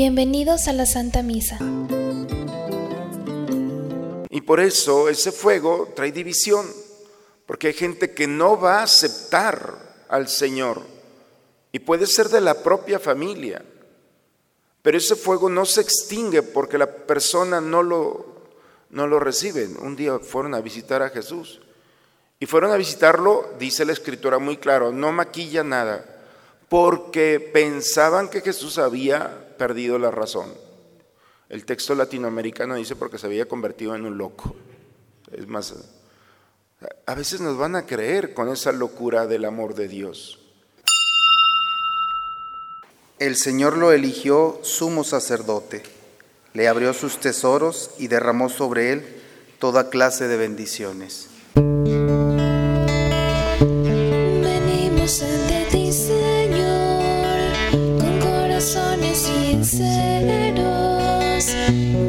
Bienvenidos a la Santa Misa. Y por eso ese fuego trae división, porque hay gente que no va a aceptar al Señor y puede ser de la propia familia, pero ese fuego no se extingue porque la persona no lo, no lo recibe. Un día fueron a visitar a Jesús y fueron a visitarlo, dice la escritura muy claro, no maquilla nada, porque pensaban que Jesús había perdido la razón. El texto latinoamericano dice porque se había convertido en un loco. Es más, a veces nos van a creer con esa locura del amor de Dios. El Señor lo eligió sumo sacerdote, le abrió sus tesoros y derramó sobre él toda clase de bendiciones. inside us.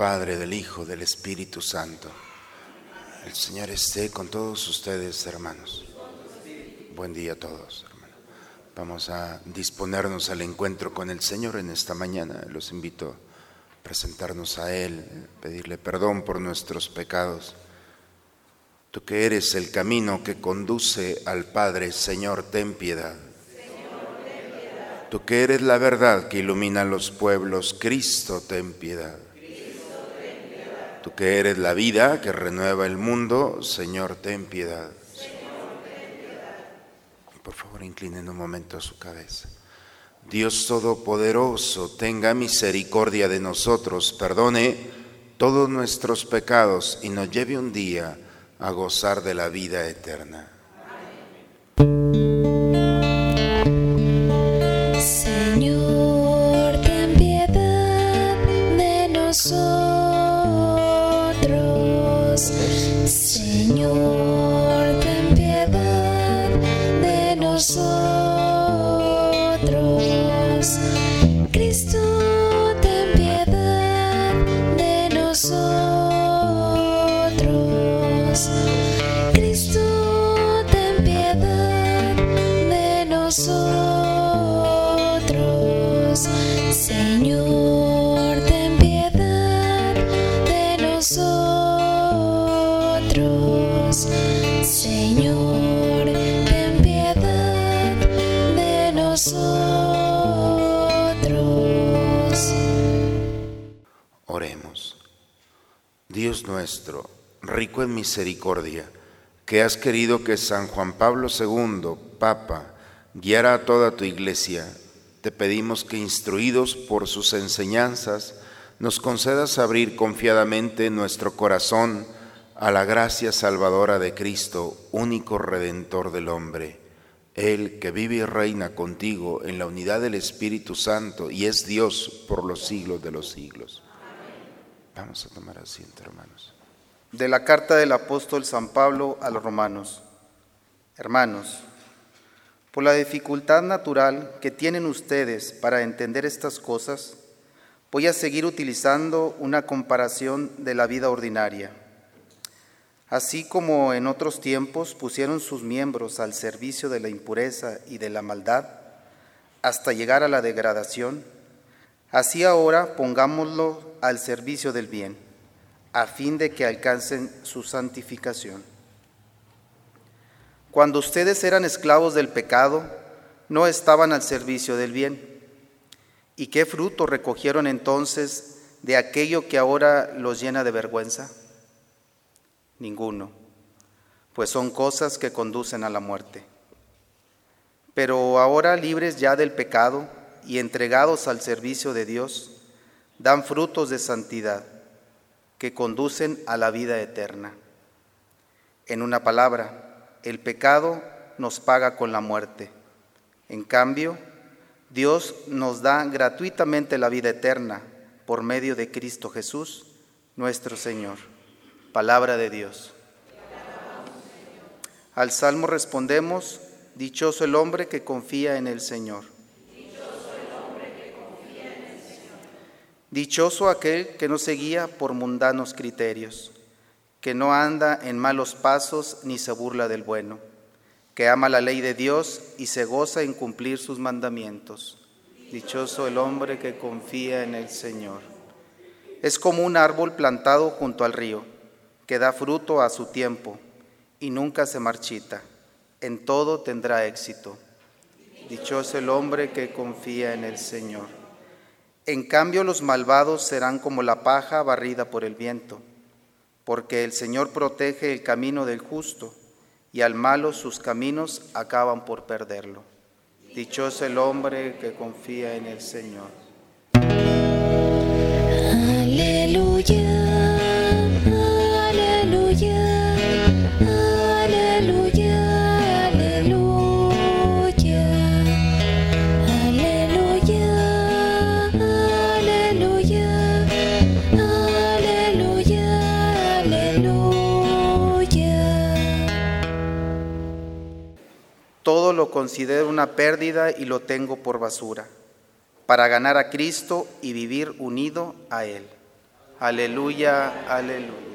Padre, del Hijo, del Espíritu Santo. El Señor esté con todos ustedes, hermanos. Buen día a todos, hermanos. Vamos a disponernos al encuentro con el Señor en esta mañana. Los invito a presentarnos a Él, pedirle perdón por nuestros pecados. Tú que eres el camino que conduce al Padre, Señor, ten piedad. Tú que eres la verdad que ilumina los pueblos, Cristo, ten piedad. Tú que eres la vida que renueva el mundo, Señor, ten piedad. Por favor, inclinen un momento su cabeza. Dios Todopoderoso, tenga misericordia de nosotros, perdone todos nuestros pecados y nos lleve un día a gozar de la vida eterna. just nuestro, rico en misericordia, que has querido que San Juan Pablo II, Papa, guiara a toda tu iglesia, te pedimos que instruidos por sus enseñanzas, nos concedas abrir confiadamente nuestro corazón a la gracia salvadora de Cristo, único redentor del hombre. Él que vive y reina contigo en la unidad del Espíritu Santo y es Dios por los siglos de los siglos. Vamos a tomar asiento, hermanos. De la carta del apóstol San Pablo a los romanos. Hermanos, por la dificultad natural que tienen ustedes para entender estas cosas, voy a seguir utilizando una comparación de la vida ordinaria. Así como en otros tiempos pusieron sus miembros al servicio de la impureza y de la maldad, hasta llegar a la degradación, Así ahora pongámoslo al servicio del bien, a fin de que alcancen su santificación. Cuando ustedes eran esclavos del pecado, no estaban al servicio del bien. ¿Y qué fruto recogieron entonces de aquello que ahora los llena de vergüenza? Ninguno, pues son cosas que conducen a la muerte. Pero ahora libres ya del pecado y entregados al servicio de Dios, dan frutos de santidad que conducen a la vida eterna. En una palabra, el pecado nos paga con la muerte. En cambio, Dios nos da gratuitamente la vida eterna por medio de Cristo Jesús, nuestro Señor. Palabra de Dios. Al salmo respondemos, dichoso el hombre que confía en el Señor. Dichoso aquel que no se guía por mundanos criterios, que no anda en malos pasos ni se burla del bueno, que ama la ley de Dios y se goza en cumplir sus mandamientos. Dichoso el hombre que confía en el Señor. Es como un árbol plantado junto al río, que da fruto a su tiempo y nunca se marchita. En todo tendrá éxito. Dichoso el hombre que confía en el Señor. En cambio los malvados serán como la paja barrida por el viento, porque el Señor protege el camino del justo, y al malo sus caminos acaban por perderlo. Dichoso el hombre que confía en el Señor. Aleluya. Considero una pérdida y lo tengo por basura, para ganar a Cristo y vivir unido a Él. Aleluya, aleluya.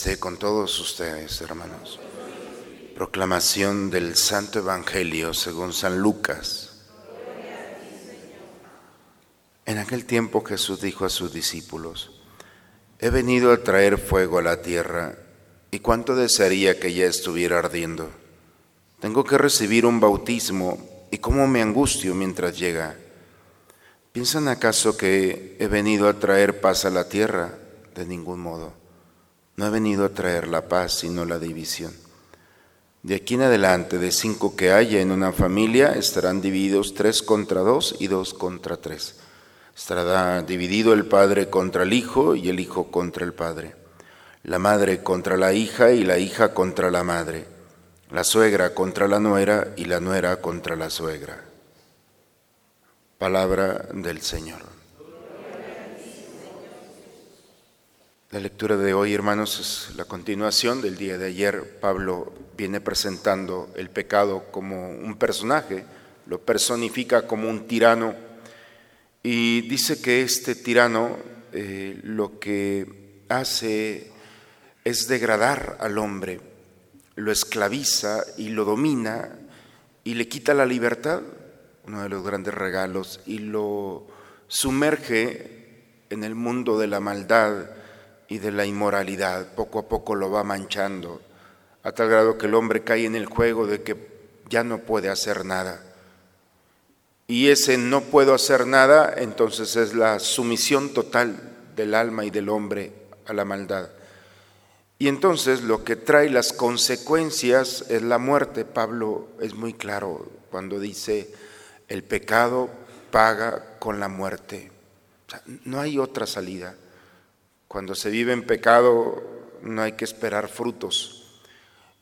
Esté con todos ustedes, hermanos. Proclamación del Santo Evangelio según San Lucas. En aquel tiempo Jesús dijo a sus discípulos, he venido a traer fuego a la tierra, y cuánto desearía que ya estuviera ardiendo. Tengo que recibir un bautismo, y cómo me angustio mientras llega. ¿Piensan acaso que he venido a traer paz a la tierra? De ningún modo. No ha venido a traer la paz, sino la división. De aquí en adelante, de cinco que haya en una familia, estarán divididos tres contra dos y dos contra tres. Estará dividido el padre contra el hijo y el hijo contra el padre. La madre contra la hija y la hija contra la madre. La suegra contra la nuera y la nuera contra la suegra. Palabra del Señor. La lectura de hoy, hermanos, es la continuación del día de ayer. Pablo viene presentando el pecado como un personaje, lo personifica como un tirano y dice que este tirano eh, lo que hace es degradar al hombre, lo esclaviza y lo domina y le quita la libertad, uno de los grandes regalos, y lo sumerge en el mundo de la maldad y de la inmoralidad. Poco a poco lo va manchando, a tal grado que el hombre cae en el juego de que ya no puede hacer nada. Y ese no puedo hacer nada, entonces es la sumisión total del alma y del hombre a la maldad. Y entonces lo que trae las consecuencias es la muerte. Pablo es muy claro cuando dice, el pecado paga con la muerte. no hay otra salida. Cuando se vive en pecado no hay que esperar frutos.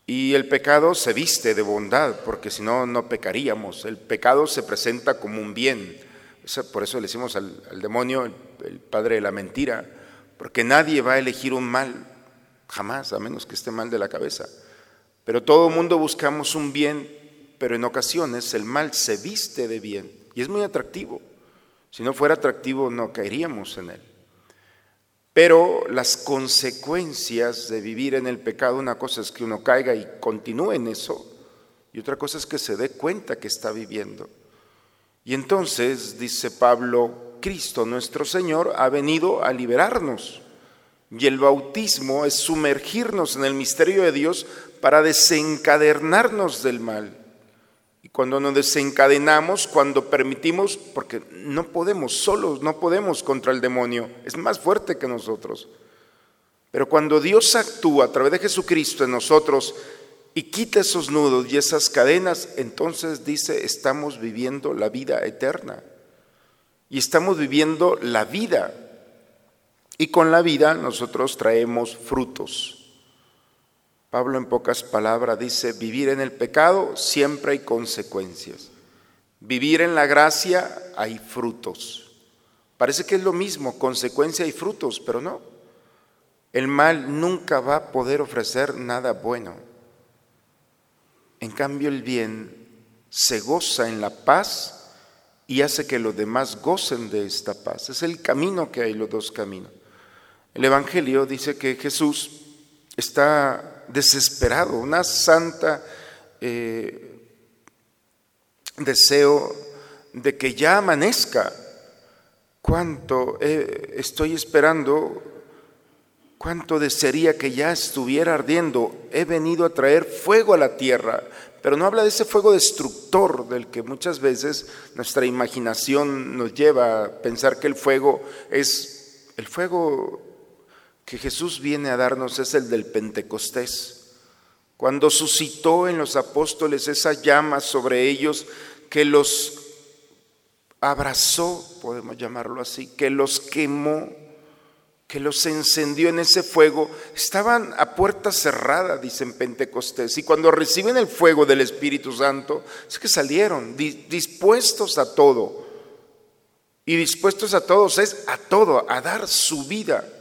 Y el pecado se viste de bondad, porque si no, no pecaríamos. El pecado se presenta como un bien. Por eso le decimos al, demonio el, padre de la mentira, porque nadie va a elegir un mal, jamás, a menos que esté mal de la cabeza. Pero todo el mundo buscamos un bien, pero en ocasiones el mal se viste de bien y es muy atractivo. Si no fuera atractivo no caeríamos en él. Pero las consecuencias de vivir en el pecado, una cosa es que uno caiga y continúe en eso, y otra cosa es que se dé cuenta que está viviendo. Y entonces, dice Pablo, Cristo nuestro Señor ha venido a liberarnos. Y el bautismo es sumergirnos en el misterio de Dios para desencadenarnos del mal. Y cuando nos desencadenamos, cuando permitimos, porque no podemos solos, no podemos contra el demonio, es más fuerte que nosotros. Pero cuando Dios actúa a través de Jesucristo en nosotros y quita esos nudos y esas cadenas, entonces dice, estamos viviendo la vida eterna. Y estamos viviendo la vida. Y con la vida nosotros traemos frutos. Pablo en pocas palabras dice, vivir en el pecado siempre hay consecuencias. Vivir en la gracia hay frutos. Parece que es lo mismo, consecuencia y frutos, pero no. El mal nunca va a poder ofrecer nada bueno. En cambio el bien se goza en la paz y hace que los demás gocen de esta paz. Es el camino que hay, los dos caminos. El Evangelio dice que Jesús está desesperado, una santa eh, deseo de que ya amanezca. Cuánto eh, estoy esperando, cuánto desearía que ya estuviera ardiendo. He venido a traer fuego a la tierra, pero no habla de ese fuego destructor del que muchas veces nuestra imaginación nos lleva a pensar que el fuego es el fuego que Jesús viene a darnos es el del Pentecostés. Cuando suscitó en los apóstoles esa llama sobre ellos que los abrazó, podemos llamarlo así, que los quemó, que los encendió en ese fuego, estaban a puerta cerrada, dicen Pentecostés, y cuando reciben el fuego del Espíritu Santo, es que salieron dispuestos a todo. Y dispuestos a todos es a todo, a dar su vida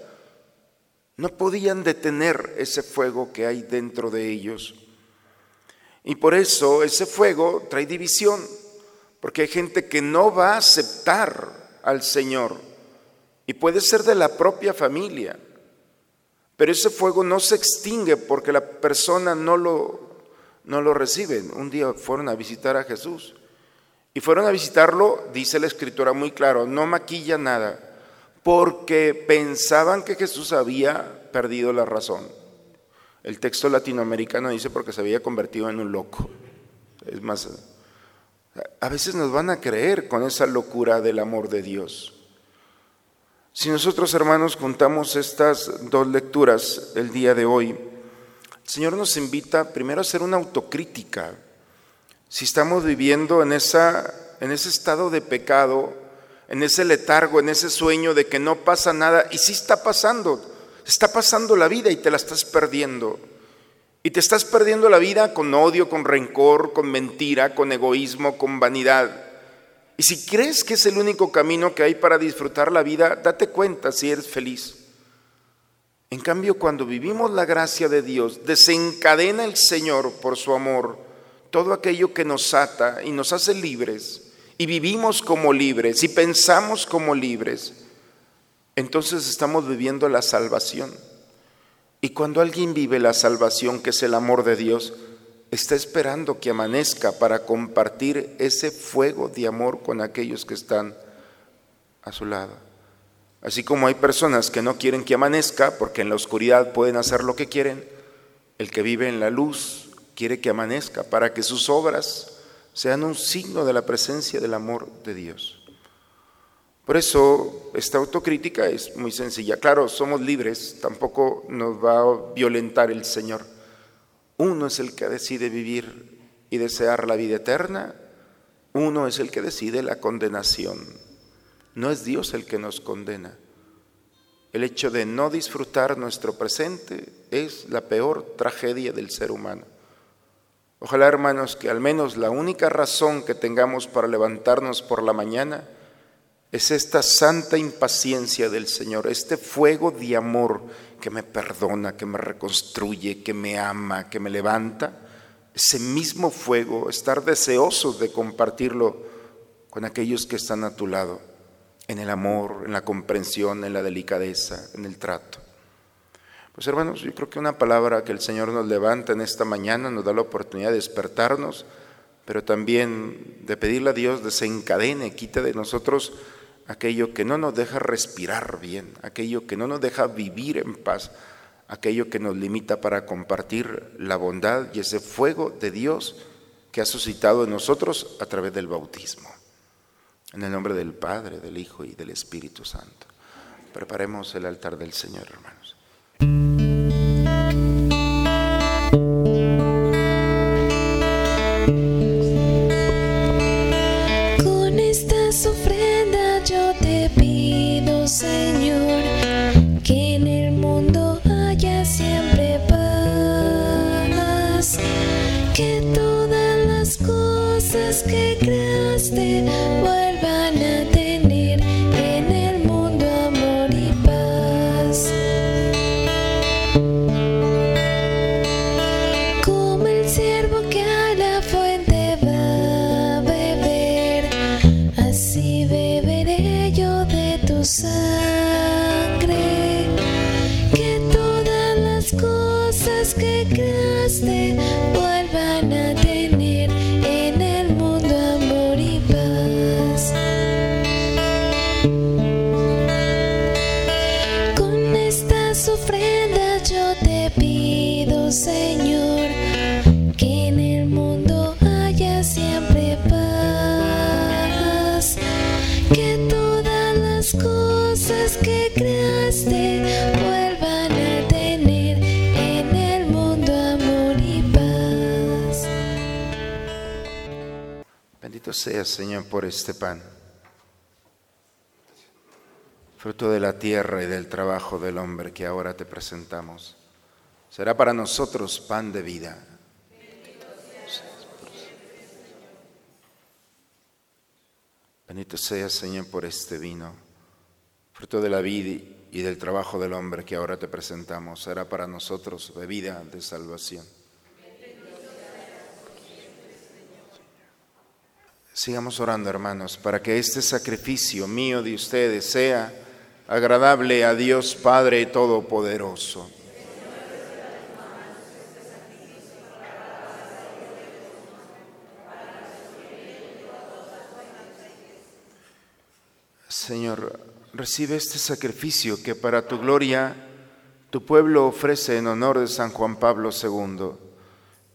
no podían detener ese fuego que hay dentro de ellos. Y por eso ese fuego trae división, porque hay gente que no va a aceptar al Señor y puede ser de la propia familia, pero ese fuego no se extingue porque la persona no lo, no lo recibe. Un día fueron a visitar a Jesús y fueron a visitarlo, dice la escritura muy claro, no maquilla nada porque pensaban que Jesús había perdido la razón. El texto latinoamericano dice porque se había convertido en un loco. Es más, a veces nos van a creer con esa locura del amor de Dios. Si nosotros, hermanos, juntamos estas dos lecturas el día de hoy, el Señor nos invita primero a hacer una autocrítica. Si estamos viviendo en, esa, en ese estado de pecado, en ese letargo, en ese sueño de que no pasa nada. Y sí está pasando, está pasando la vida y te la estás perdiendo. Y te estás perdiendo la vida con odio, con rencor, con mentira, con egoísmo, con vanidad. Y si crees que es el único camino que hay para disfrutar la vida, date cuenta si eres feliz. En cambio, cuando vivimos la gracia de Dios, desencadena el Señor por su amor todo aquello que nos ata y nos hace libres y vivimos como libres y pensamos como libres, entonces estamos viviendo la salvación. Y cuando alguien vive la salvación, que es el amor de Dios, está esperando que amanezca para compartir ese fuego de amor con aquellos que están a su lado. Así como hay personas que no quieren que amanezca porque en la oscuridad pueden hacer lo que quieren, el que vive en la luz quiere que amanezca para que sus obras sean un signo de la presencia del amor de Dios. Por eso esta autocrítica es muy sencilla. Claro, somos libres, tampoco nos va a violentar el Señor. Uno es el que decide vivir y desear la vida eterna, uno es el que decide la condenación. No es Dios el que nos condena. El hecho de no disfrutar nuestro presente es la peor tragedia del ser humano. Ojalá, hermanos, que al menos la única razón que tengamos para levantarnos por la mañana es esta santa impaciencia del Señor, este fuego de amor que me perdona, que me reconstruye, que me ama, que me levanta. Ese mismo fuego, estar deseosos de compartirlo con aquellos que están a tu lado. en el amor, en la comprensión, en la delicadeza, en el trato. Pues hermanos, yo creo que una palabra que el Señor nos levanta en esta mañana nos da la oportunidad de despertarnos, pero también de pedirle a Dios desencadene, quite de nosotros aquello que no nos deja respirar bien, aquello que no nos deja vivir en paz, aquello que nos limita para compartir la bondad y ese fuego de Dios que ha suscitado en nosotros a través del bautismo. En el nombre del Padre, del Hijo y del Espíritu Santo. Preparemos el altar del Señor, hermanos. Que todas las cosas que creaste vuelvan a tener Seas, Señor, por este pan, fruto de la tierra y del trabajo del hombre que ahora te presentamos. Será para nosotros pan de vida. Bendito seas, Señor, por este vino, fruto de la vida y del trabajo del hombre que ahora te presentamos. Será para nosotros bebida de salvación. Sigamos orando, hermanos, para que este sacrificio mío de ustedes sea agradable a Dios Padre Todopoderoso. Señor, recibe este sacrificio que para tu gloria tu pueblo ofrece en honor de San Juan Pablo II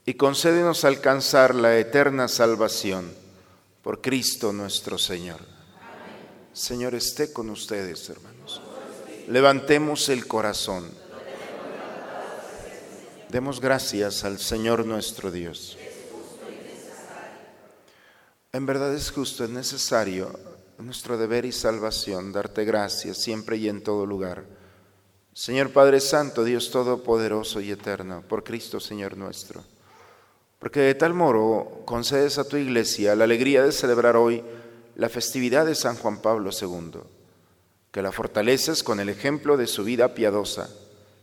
y concédenos alcanzar la eterna salvación por Cristo nuestro Señor. Señor, esté con ustedes, hermanos. Levantemos el corazón. Demos gracias al Señor nuestro Dios. En verdad es justo, es necesario, nuestro deber y salvación, darte gracias siempre y en todo lugar. Señor Padre Santo, Dios Todopoderoso y Eterno, por Cristo Señor nuestro. Porque de tal modo concedes a tu iglesia la alegría de celebrar hoy la festividad de San Juan Pablo II, que la fortaleces con el ejemplo de su vida piadosa,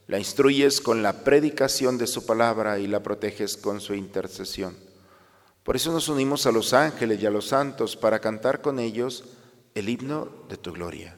la instruyes con la predicación de su palabra y la proteges con su intercesión. Por eso nos unimos a los ángeles y a los santos para cantar con ellos el himno de tu gloria.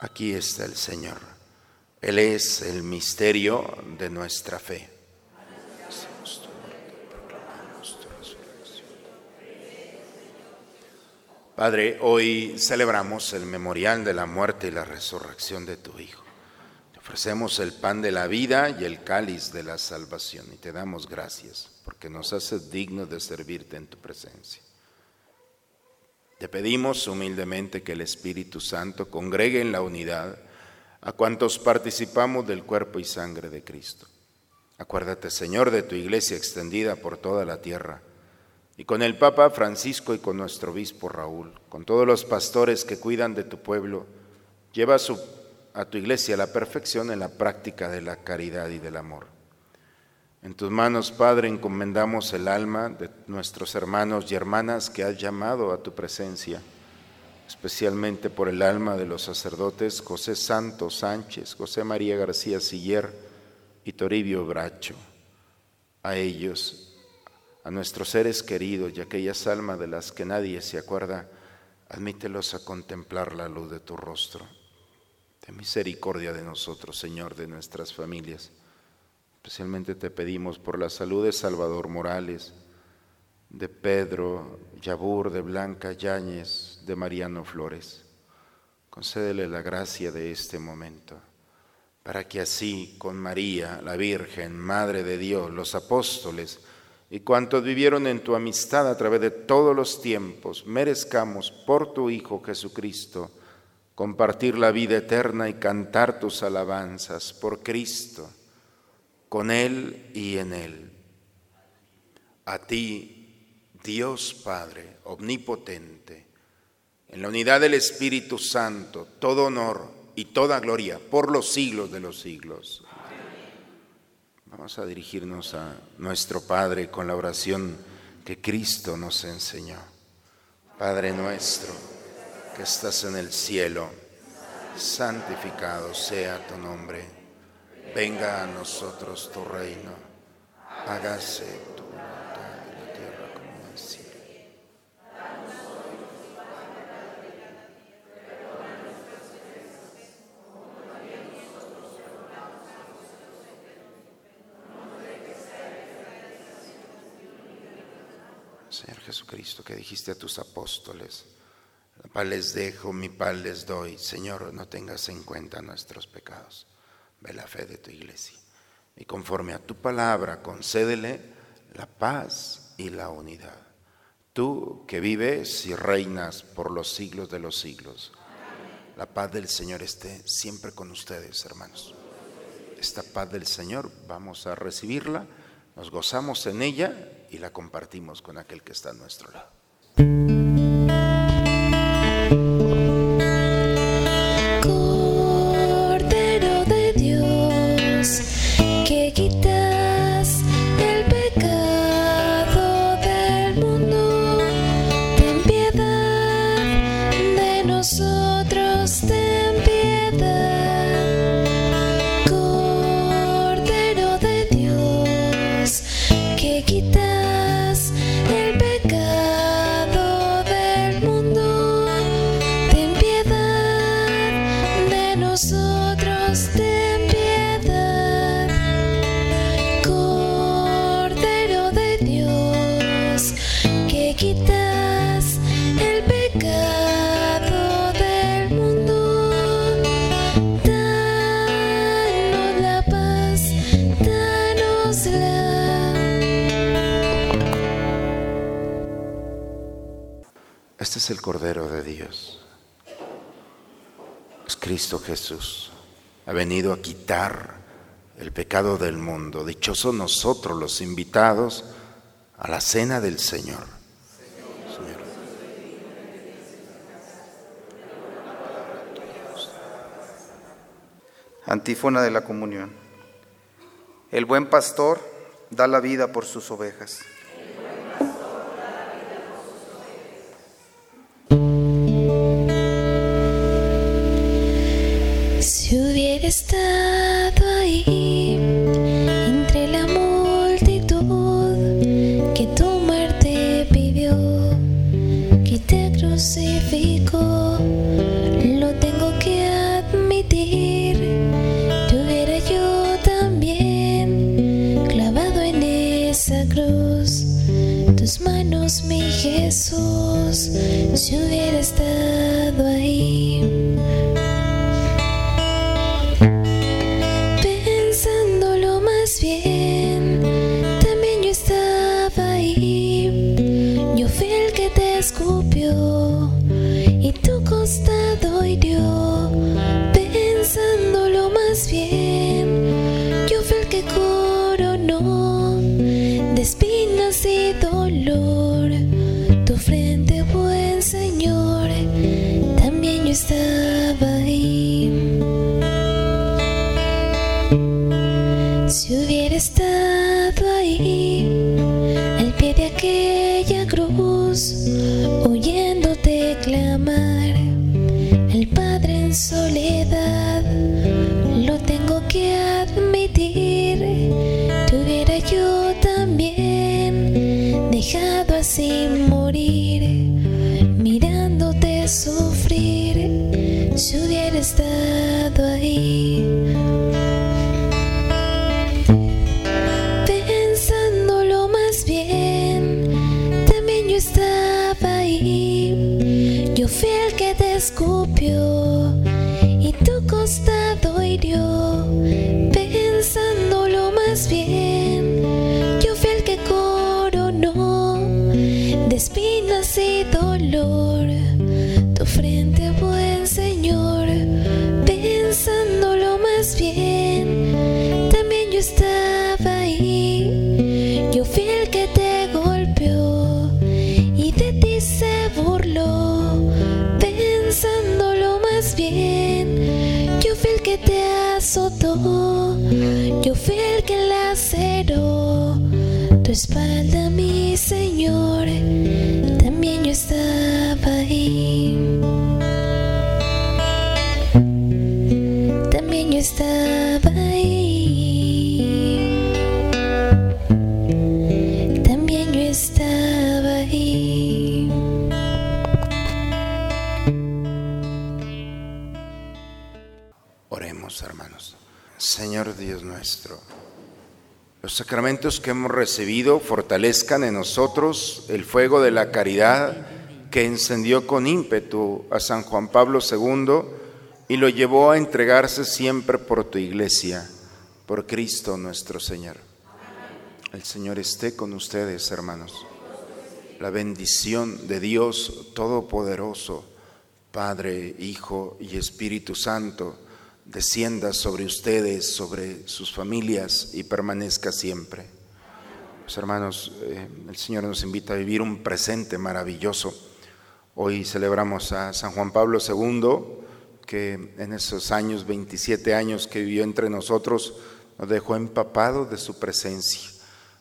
Aquí está el Señor. Él es el misterio de nuestra fe. Padre, hoy celebramos el memorial de la muerte y la resurrección de tu Hijo. Te ofrecemos el pan de la vida y el cáliz de la salvación y te damos gracias porque nos haces dignos de servirte en tu presencia. Te pedimos humildemente que el Espíritu Santo congregue en la unidad a cuantos participamos del cuerpo y sangre de Cristo. Acuérdate, Señor, de tu iglesia extendida por toda la tierra, y con el Papa Francisco y con nuestro obispo Raúl, con todos los pastores que cuidan de tu pueblo, lleva a, tu iglesia la perfección en la práctica de la caridad y del amor. En tus manos, Padre, encomendamos el alma de nuestros hermanos y hermanas que has llamado a tu presencia, especialmente por el alma de los sacerdotes José Santos Sánchez, José María García Siller y Toribio Bracho. A ellos, a nuestros seres queridos y aquellas almas de las que nadie se acuerda, admítelos a contemplar la luz de tu rostro. Ten misericordia de nosotros, Señor, de nuestras familias Especialmente te pedimos por la salud de Salvador Morales, de Pedro Yabur, de Blanca Yáñez, de Mariano Flores. Concédele la gracia de este momento, para que así con María, la Virgen, Madre de Dios, los apóstoles y cuantos vivieron en tu amistad a través de todos los tiempos, merezcamos por tu Hijo Jesucristo compartir la vida eterna y cantar tus alabanzas por Cristo con Él y en Él. A ti, Dios Padre, omnipotente, en la unidad del Espíritu Santo, todo honor y toda gloria por los siglos de los siglos. Vamos a dirigirnos a nuestro Padre con la oración que Cristo nos enseñó. Padre nuestro, que estás en el cielo, santificado sea tu nombre venga a nosotros tu reino, hágase tu voluntad en la tierra como en el cielo. Señor Jesucristo, que dijiste a tus apóstoles, la paz les dejo, mi paz les doy. Señor, no tengas en cuenta nuestros pecados ve la fe de tu iglesia. Y conforme a tu palabra, concédele la paz y la unidad. Tú que vives y reinas por los siglos de los siglos. La paz del Señor esté siempre con ustedes, hermanos. Esta paz del Señor vamos a recibirla, nos gozamos en ella y la compartimos con aquel que está a nuestro lado. Es el Cordero de Dios. Es Cristo Jesús. Ha venido a quitar el pecado del mundo. Dichosos nosotros los invitados a la cena del Señor. Señor. Antífona de la comunión. El buen pastor da la vida por sus ovejas. Si hubiera estado ahí. Tu espalda, mi Señor. También yo estaba ahí. También yo estaba ahí. También yo estaba ahí. Oremos, hermanos. Señor Dios nuestro, los sacramentos que hemos recibido fortalezcan en nosotros el fuego de la caridad que encendió con ímpetu a San Juan Pablo II y lo llevó a entregarse siempre por tu iglesia, por Cristo nuestro Señor. El Señor esté con ustedes, hermanos. La bendición de Dios Todopoderoso, Padre, Hijo y Espíritu Santo, descienda sobre ustedes, sobre sus familias y permanezca siempre. Pues hermanos, eh, el Señor nos invita a vivir un presente maravilloso. Hoy celebramos a San Juan Pablo II, que en esos años, 27 años que vivió entre nosotros, nos dejó empapado de su presencia,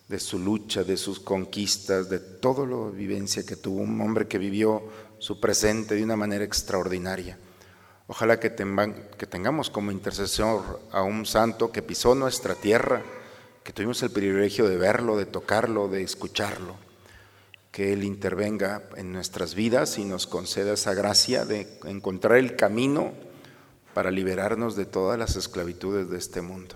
de su lucha, de sus conquistas, de todo lo vivencia que tuvo, un hombre que vivió su presente de una manera extraordinaria. Ojalá que, tengamos como intercesor a un santo que pisó nuestra tierra, que tuvimos el privilegio de verlo, de tocarlo, de escucharlo, que Él intervenga en nuestras vidas y nos conceda esa gracia de encontrar el camino para liberarnos de todas las esclavitudes de este mundo.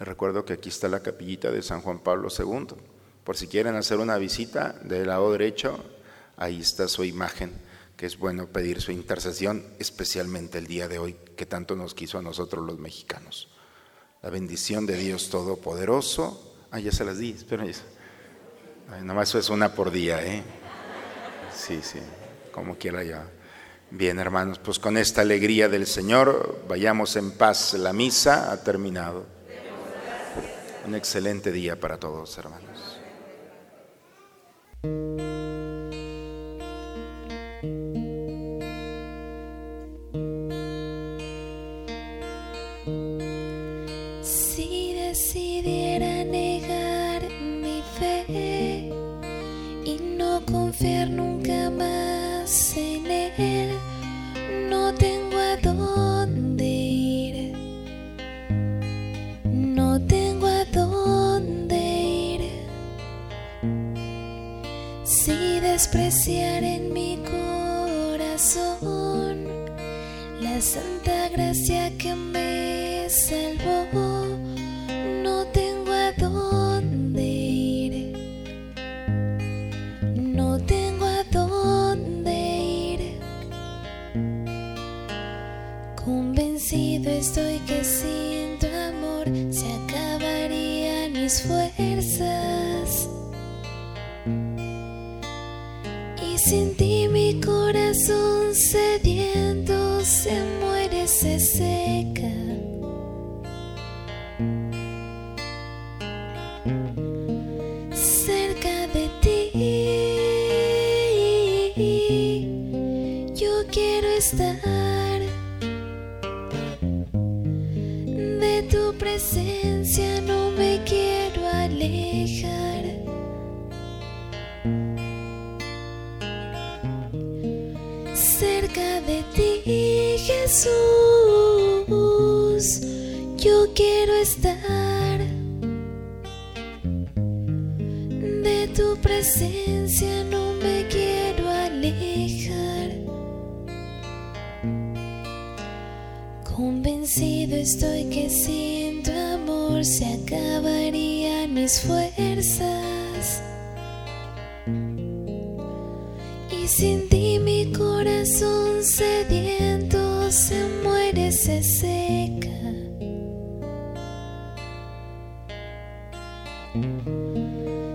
Les recuerdo que aquí está la capillita de San Juan Pablo II. Por si quieren hacer una visita del lado derecho, ahí está su imagen, que es bueno pedir su intercesión, especialmente el día de hoy, que tanto nos quiso a nosotros los mexicanos. La bendición de Dios Todopoderoso. Ah, ya se las di, espera. nomás eso es una por día, ¿eh? Sí, sí, como quiera ya. Bien, hermanos, pues con esta alegría del Señor, vayamos en paz. La misa ha terminado. Un excelente día para todos, hermanos.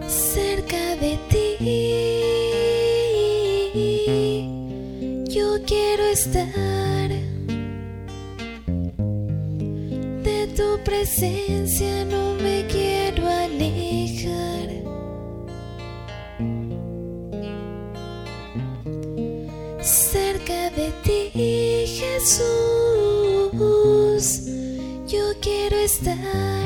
cerca de ti. Yo quiero estar de tu presencia, no me quiero alejar. Cerca de ti, Jesús, yo quiero estar